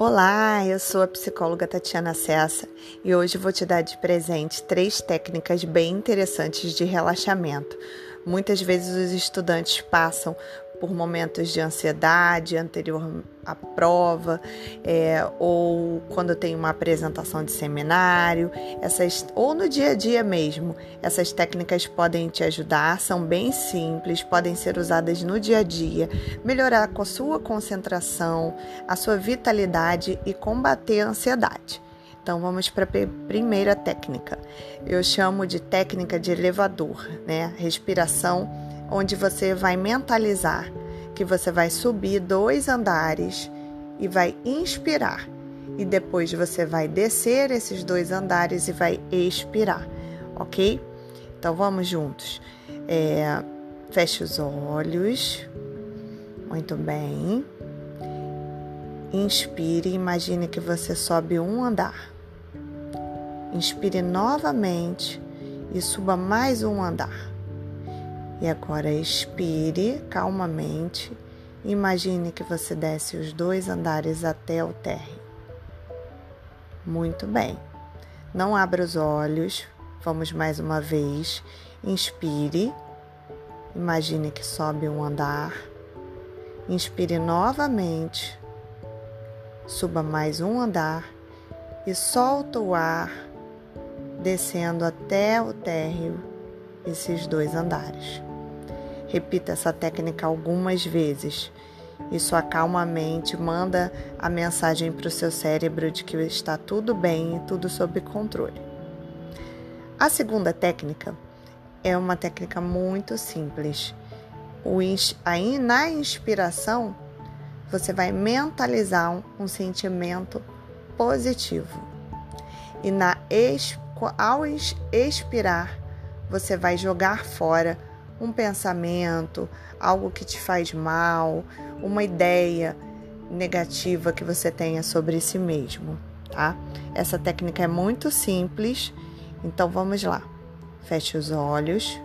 Olá, eu sou a psicóloga Tatiana Cessa e hoje vou te dar de presente três técnicas bem interessantes de relaxamento. Muitas vezes os estudantes passam por momentos de ansiedade anterior à prova, é, ou quando tem uma apresentação de seminário, essas, ou no dia a dia mesmo. Essas técnicas podem te ajudar, são bem simples, podem ser usadas no dia a dia, melhorar a sua concentração, a sua vitalidade e combater a ansiedade. Então vamos para a primeira técnica. Eu chamo de técnica de elevador, né? Respiração onde você vai mentalizar que você vai subir dois andares e vai inspirar. E depois você vai descer esses dois andares e vai expirar, ok? Então vamos juntos. É, feche os olhos. Muito bem. Inspire, imagine que você sobe um andar. Inspire novamente e suba mais um andar. E agora expire calmamente. Imagine que você desce os dois andares até o térreo. Muito bem. Não abra os olhos. Vamos mais uma vez. Inspire. Imagine que sobe um andar. Inspire novamente. Suba mais um andar e solta o ar, descendo até o térreo esses dois andares. Repita essa técnica algumas vezes. Isso acalma a mente, manda a mensagem para o seu cérebro de que está tudo bem e tudo sob controle. A segunda técnica é uma técnica muito simples. aí, na inspiração, você vai mentalizar um, sentimento positivo. E na, ao expirar, você vai jogar fora um pensamento, algo que te faz mal, uma ideia negativa que você tenha sobre si mesmo, tá? Essa técnica é muito simples, então vamos lá. Feche os olhos.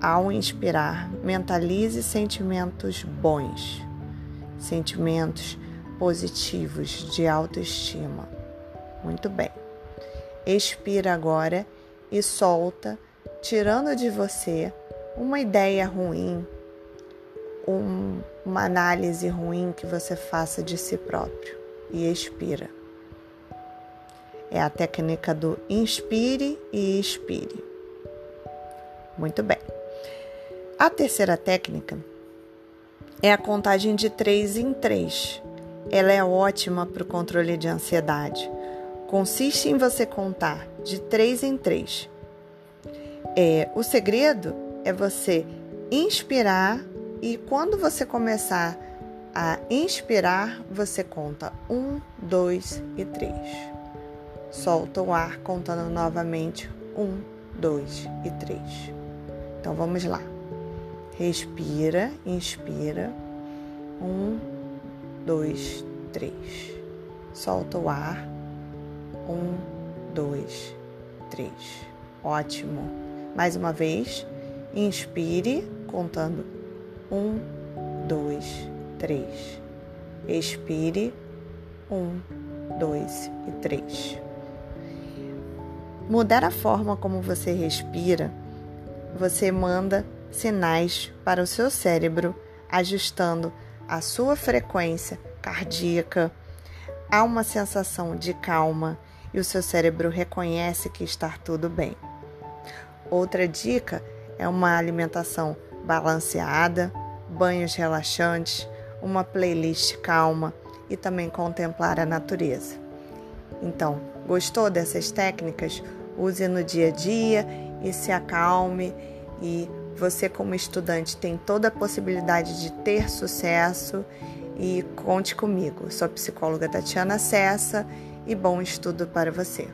Ao inspirar, mentalize sentimentos bons, sentimentos positivos de autoestima. Muito bem. Expira agora e solta tirando de você uma ideia ruim, um, uma análise ruim que você faça de si próprio e expira. É a técnica do inspire e expire. Muito bem. A terceira técnica é a contagem de três em três. Ela é ótima para o controle de ansiedade. Consiste em você contar de três em três é, o segredo é você inspirar e quando você começar a inspirar, você conta um, dois e três. Solta o ar contando novamente um, dois e três. Então vamos lá. Respira, inspira. Um, dois, três. Solta o ar. Um, dois, três. Ótimo. Mais uma vez, inspire, contando um, dois, três. Expire, um, dois e três. Mudar a forma como você respira, você manda sinais para o seu cérebro, ajustando a sua frequência cardíaca. Há uma sensação de calma e o seu cérebro reconhece que está tudo bem. Outra dica é uma alimentação balanceada, banhos relaxantes, uma playlist calma e também contemplar a natureza. Então, gostou dessas técnicas? Use no dia a dia e se acalme e você como estudante tem toda a possibilidade de ter sucesso e conte comigo. Sou a psicóloga Tatiana Cessa e bom estudo para você.